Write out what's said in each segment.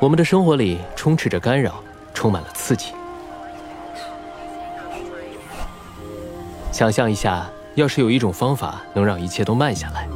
我们的生活里充斥着干扰，充满了刺激。想象一下，要是有一种方法能让一切都慢下来，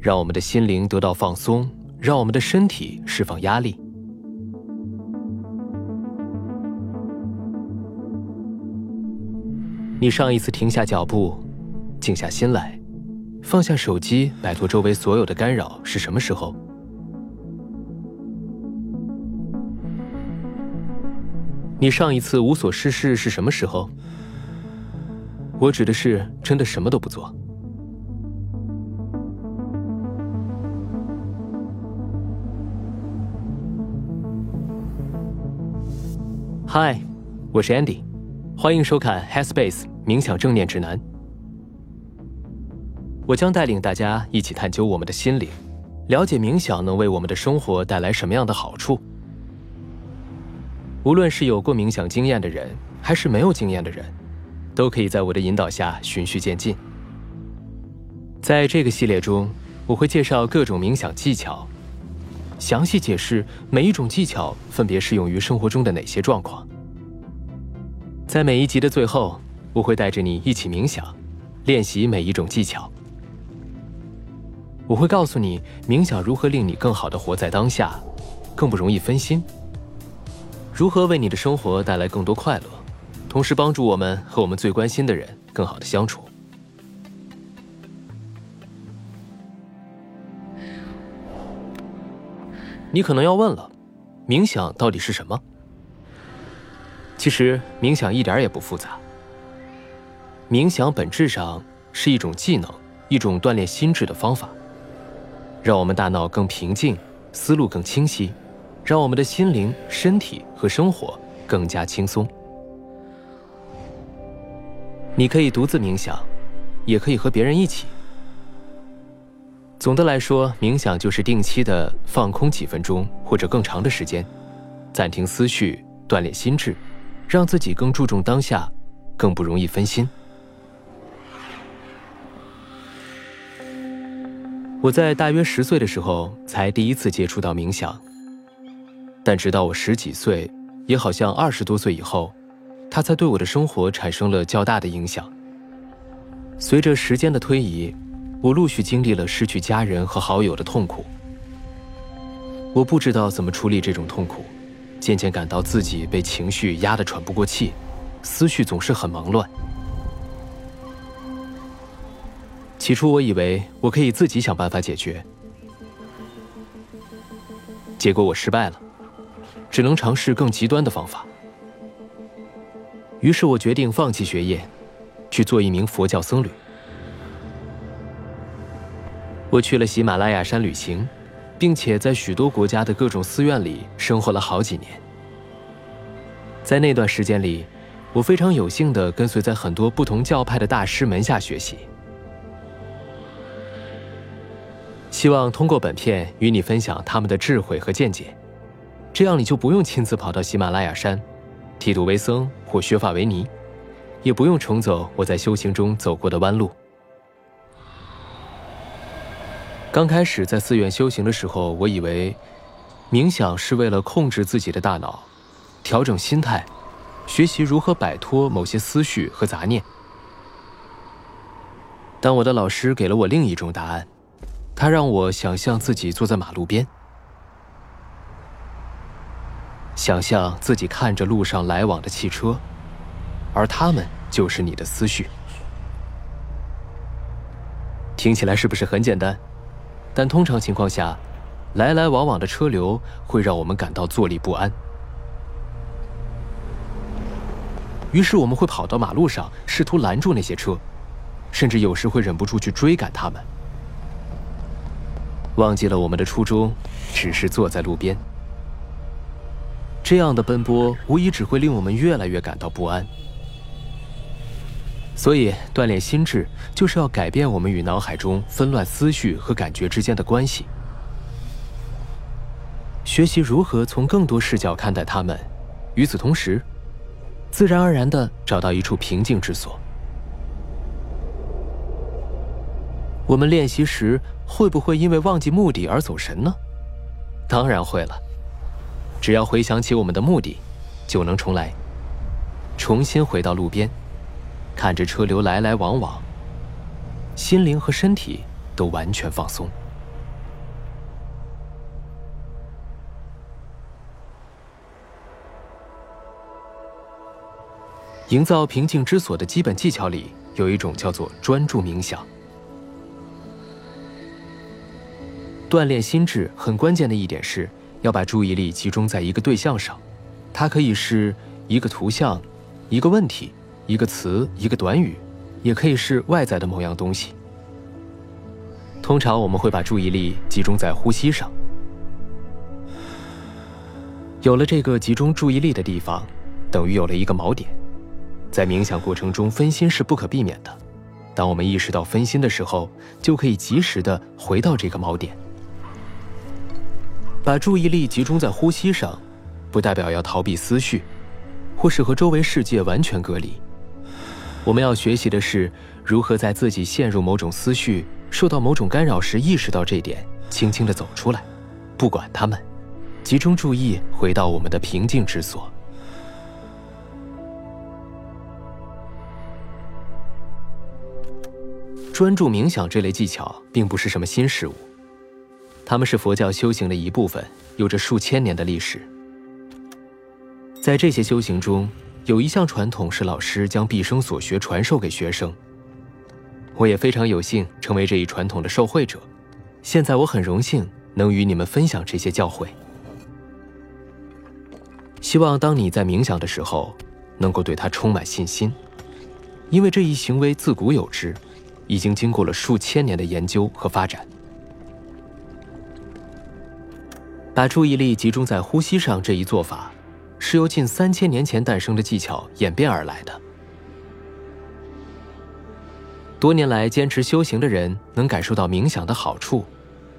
让我们的心灵得到放松，让我们的身体释放压力。你上一次停下脚步，静下心来，放下手机，摆脱周围所有的干扰是什么时候？你上一次无所事事是什么时候？我指的是真的什么都不做。嗨，我是 Andy，欢迎收看 Headspace 冥想正念指南。我将带领大家一起探究我们的心灵，了解冥想能为我们的生活带来什么样的好处。无论是有过冥想经验的人，还是没有经验的人，都可以在我的引导下循序渐进。在这个系列中，我会介绍各种冥想技巧，详细解释每一种技巧分别适用于生活中的哪些状况。在每一集的最后，我会带着你一起冥想，练习每一种技巧。我会告诉你冥想如何令你更好的活在当下，更不容易分心。如何为你的生活带来更多快乐，同时帮助我们和我们最关心的人更好的相处？你可能要问了，冥想到底是什么？其实冥想一点也不复杂。冥想本质上是一种技能，一种锻炼心智的方法，让我们大脑更平静，思路更清晰。让我们的心灵、身体和生活更加轻松。你可以独自冥想，也可以和别人一起。总的来说，冥想就是定期的放空几分钟或者更长的时间，暂停思绪，锻炼心智，让自己更注重当下，更不容易分心。我在大约十岁的时候才第一次接触到冥想。但直到我十几岁，也好像二十多岁以后，他才对我的生活产生了较大的影响。随着时间的推移，我陆续经历了失去家人和好友的痛苦。我不知道怎么处理这种痛苦，渐渐感到自己被情绪压得喘不过气，思绪总是很忙乱。起初我以为我可以自己想办法解决，结果我失败了。只能尝试更极端的方法。于是我决定放弃学业，去做一名佛教僧侣。我去了喜马拉雅山旅行，并且在许多国家的各种寺院里生活了好几年。在那段时间里，我非常有幸地跟随在很多不同教派的大师门下学习。希望通过本片与你分享他们的智慧和见解。这样你就不用亲自跑到喜马拉雅山，剃度为僧或削发为尼，也不用重走我在修行中走过的弯路。刚开始在寺院修行的时候，我以为冥想是为了控制自己的大脑，调整心态，学习如何摆脱某些思绪和杂念。但我的老师给了我另一种答案，他让我想象自己坐在马路边。想象自己看着路上来往的汽车，而他们就是你的思绪。听起来是不是很简单？但通常情况下，来来往往的车流会让我们感到坐立不安。于是我们会跑到马路上，试图拦住那些车，甚至有时会忍不住去追赶他们，忘记了我们的初衷，只是坐在路边。这样的奔波无疑只会令我们越来越感到不安。所以，锻炼心智就是要改变我们与脑海中纷乱思绪和感觉之间的关系，学习如何从更多视角看待他们。与此同时，自然而然地找到一处平静之所。我们练习时会不会因为忘记目的而走神呢？当然会了。只要回想起我们的目的，就能重来，重新回到路边，看着车流来来往往，心灵和身体都完全放松。营造平静之所的基本技巧里，有一种叫做专注冥想。锻炼心智很关键的一点是，要把注意力集中在一个对象上，它可以是一个图像、一个问题、一个词、一个短语，也可以是外在的某样东西。通常我们会把注意力集中在呼吸上。有了这个集中注意力的地方，等于有了一个锚点。在冥想过程中，分心是不可避免的。当我们意识到分心的时候，就可以及时的回到这个锚点。把注意力集中在呼吸上，不代表要逃避思绪，或是和周围世界完全隔离。我们要学习的是如何在自己陷入某种思绪、受到某种干扰时，意识到这点，轻轻的走出来，不管他们，集中注意回到我们的平静之所。专注冥想这类技巧并不是什么新事物，他们是佛教修行的一部分，有着数千年的历史。在这些修行中，有一项传统是老师将毕生所学传授给学生。我也非常有幸成为这一传统的受惠者。现在我很荣幸能与你们分享这些教诲。希望当你在冥想的时候，能够对它充满信心，因为这一行为自古有之。已经经过了数千年的研究和发展，把注意力集中在呼吸上这一做法，是由近三千年前诞生的技巧演变而来的。多年来坚持修行的人能感受到冥想的好处，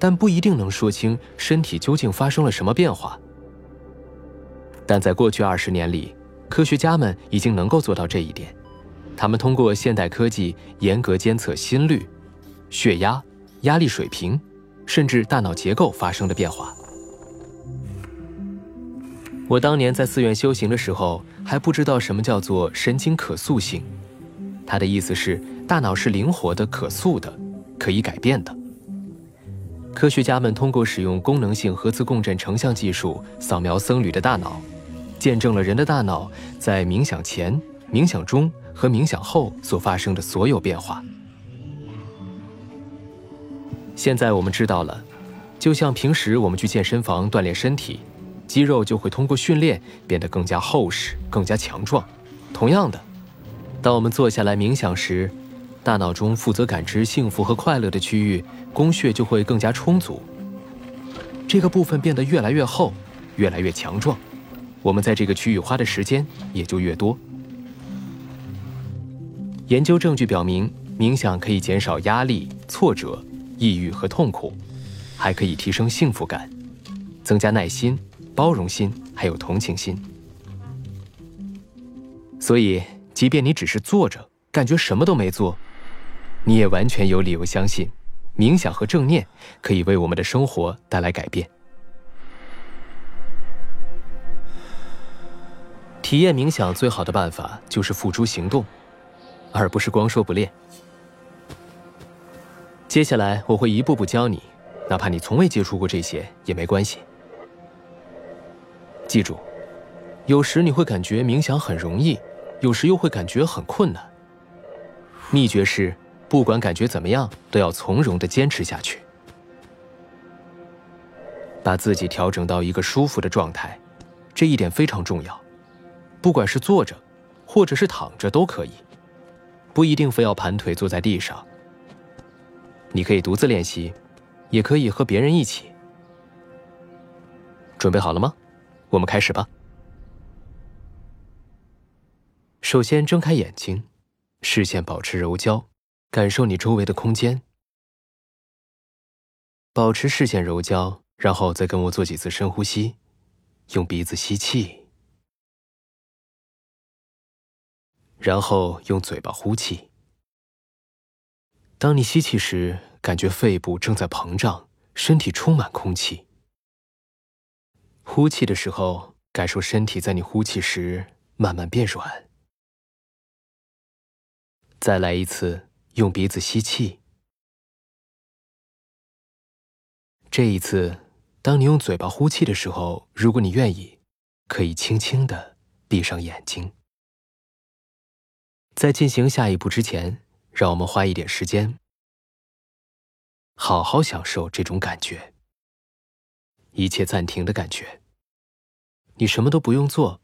但不一定能说清身体究竟发生了什么变化。但在过去二十年里，科学家们已经能够做到这一点。他们通过现代科技严格监测心率、血压、压力水平，甚至大脑结构发生的变化。我当年在寺院修行的时候，还不知道什么叫做神经可塑性。它的意思是大脑是灵活的、可塑的、可以改变的。科学家们通过使用功能性核磁共振成像技术扫描僧侣的大脑，见证了人的大脑在冥想前、冥想中。和冥想后所发生的所有变化。现在我们知道了，就像平时我们去健身房锻炼身体，肌肉就会通过训练变得更加厚实、更加强壮。同样的，当我们坐下来冥想时，大脑中负责感知幸福和快乐的区域供血就会更加充足。这个部分变得越来越厚，越来越强壮，我们在这个区域花的时间也就越多。研究证据表明，冥想可以减少压力、挫折、抑郁和痛苦，还可以提升幸福感，增加耐心、包容心，还有同情心。所以，即便你只是坐着，感觉什么都没做，你也完全有理由相信，冥想和正念可以为我们的生活带来改变。体验冥想最好的办法就是付诸行动。而不是光说不练。接下来我会一步步教你，哪怕你从未接触过这些也没关系。记住，有时你会感觉冥想很容易，有时又会感觉很困难。秘诀是，不管感觉怎么样，都要从容的坚持下去，把自己调整到一个舒服的状态，这一点非常重要。不管是坐着，或者是躺着都可以。不一定非要盘腿坐在地上。你可以独自练习，也可以和别人一起。准备好了吗？我们开始吧。首先睁开眼睛，视线保持柔焦，感受你周围的空间。保持视线柔焦，然后再跟我做几次深呼吸，用鼻子吸气。然后用嘴巴呼气。当你吸气时，感觉肺部正在膨胀，身体充满空气。呼气的时候，感受身体在你呼气时慢慢变软。再来一次，用鼻子吸气。这一次，当你用嘴巴呼气的时候，如果你愿意，可以轻轻的闭上眼睛。在进行下一步之前，让我们花一点时间，好好享受这种感觉。一切暂停的感觉。你什么都不用做，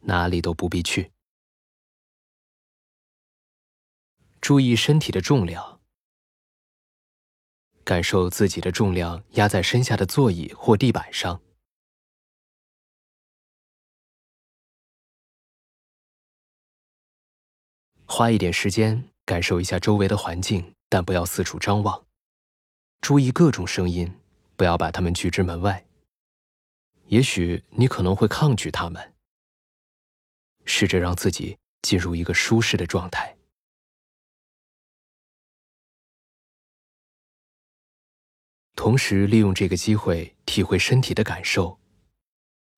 哪里都不必去。注意身体的重量，感受自己的重量压在身下的座椅或地板上。花一点时间感受一下周围的环境，但不要四处张望。注意各种声音。不要把它们拒之门外。也许你可能会抗拒他们。试着让自己进入一个舒适的状态，同时利用这个机会体会身体的感受。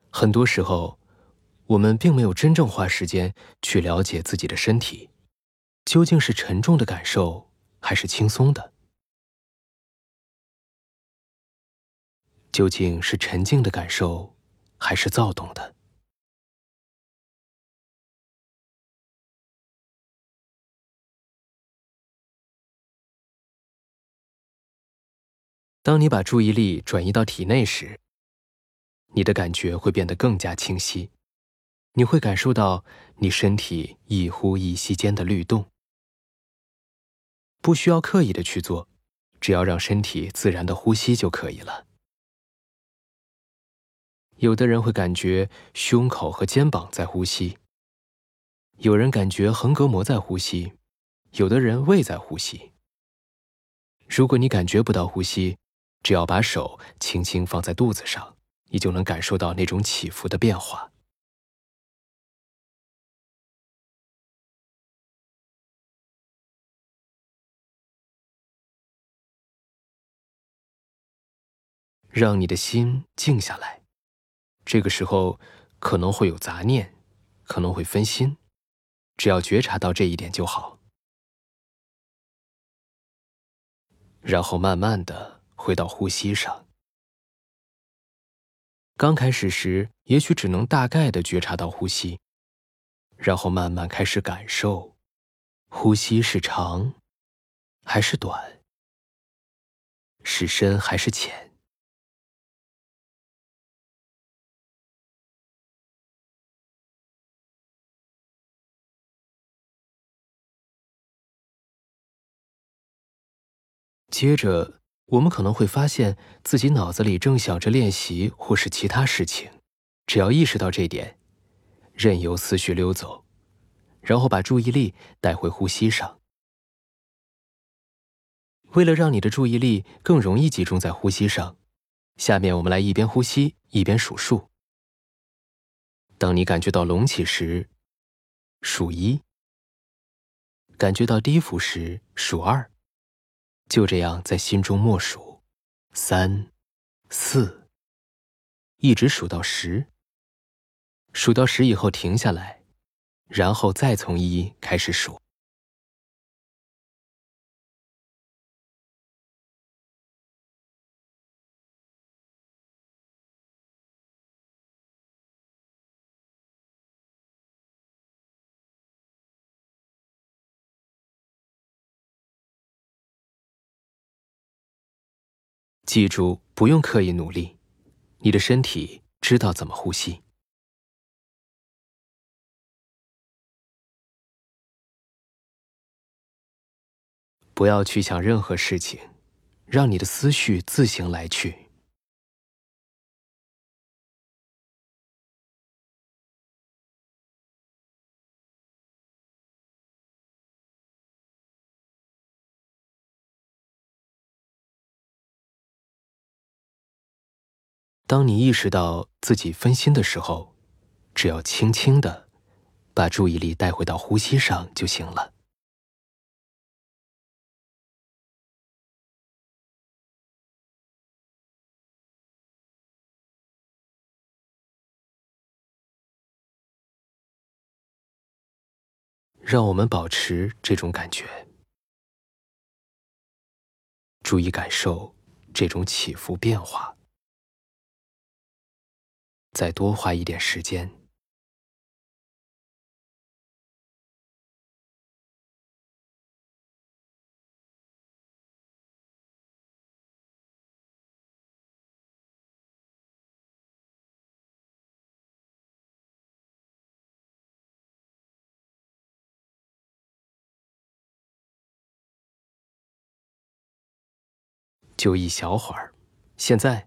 很多时候，我们并没有真正花时间去了解自己的身体，究竟是沉重的感受还是轻松的。究竟是沉静的感受，还是躁动的？当你把注意力转移到体内时，你的感觉会变得更加清晰。你会感受到你身体一呼一吸间的律动，不需要刻意的去做，只要让身体自然的呼吸就可以了。有的人会感觉胸口和肩膀在呼吸，有人感觉横膈膜在呼吸，有的人胃在呼吸。如果你感觉不到呼吸，只要把手轻轻放在肚子上，你就能感受到那种起伏的变化。让你的心静下来。这个时候可能会有杂念，可能会分心，只要觉察到这一点就好。然后慢慢的回到呼吸上。刚开始时，也许只能大概的觉察到呼吸，然后慢慢开始感受，呼吸是长还是短，是深还是浅。接着，我们可能会发现自己脑子里正想着练习或是其他事情。只要意识到这点，任由思绪溜走，然后把注意力带回呼吸上。为了让你的注意力更容易集中在呼吸上，下面我们来一边呼吸一边数数。当你感觉到隆起时，数一；感觉到低伏时，数二。就这样在心中默数，三、四，一直数到十。数到十以后停下来，然后再从一开始数。记住，不用刻意努力，你的身体知道怎么呼吸。不要去想任何事情，让你的思绪自行来去。当你意识到自己分心的时候只要轻轻的把注意力带回到呼吸上就行了。让我们保持这种感觉注意感受这种起伏变化。再多花一点时间。就一小会儿，现在，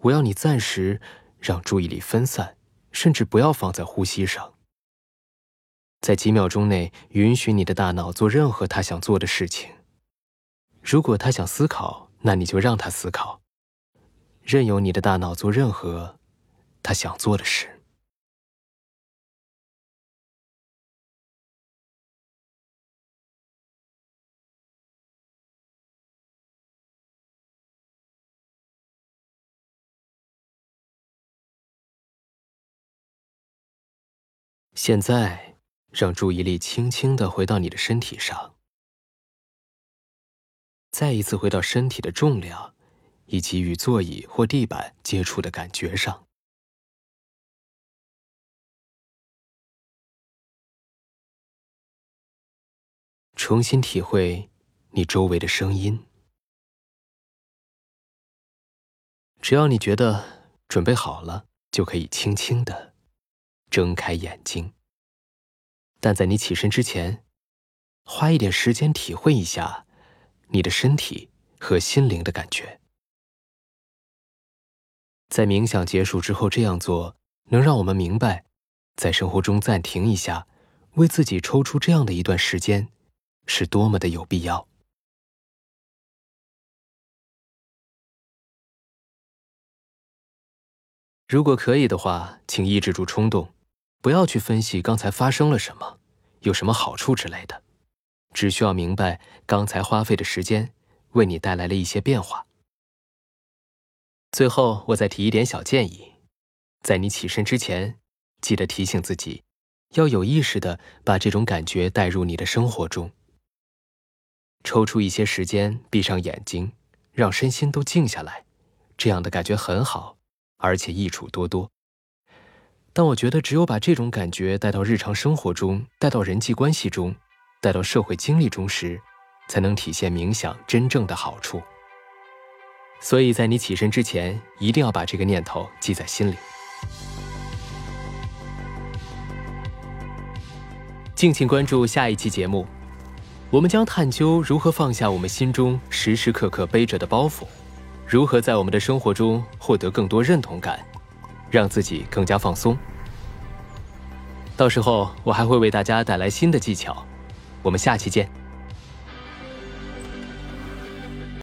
我要你暂时让注意力分散，甚至不要放在呼吸上。在几秒钟内，允许你的大脑做任何他想做的事情。如果他想思考，那你就让他思考，任由你的大脑做任何他想做的事。现在，让注意力轻轻的回到你的身体上，再一次回到身体的重量，以及与座椅或地板接触的感觉上。重新体会你周围的声音。只要你觉得准备好了，就可以轻轻的。睁开眼睛，但在你起身之前，花一点时间体会一下你的身体和心灵的感觉。在冥想结束之后这样做，能让我们明白，在生活中暂停一下，为自己抽出这样的一段时间，是多么的有必要。如果可以的话，请抑制住冲动。不要去分析刚才发生了什么，有什么好处之类的，只需要明白刚才花费的时间为你带来了一些变化。最后，我再提一点小建议：在你起身之前，记得提醒自己，要有意识的把这种感觉带入你的生活中。抽出一些时间，闭上眼睛，让身心都静下来，这样的感觉很好，而且益处多多。但我觉得，只有把这种感觉带到日常生活中，带到人际关系中，带到社会经历中时，才能体现冥想真正的好处。所以在你起身之前，一定要把这个念头记在心里。敬请关注下一期节目，我们将探究如何放下我们心中时时刻刻背着的包袱，如何在我们的生活中获得更多认同感。让自己更加放松。到时候我还会为大家带来新的技巧，我们下期见。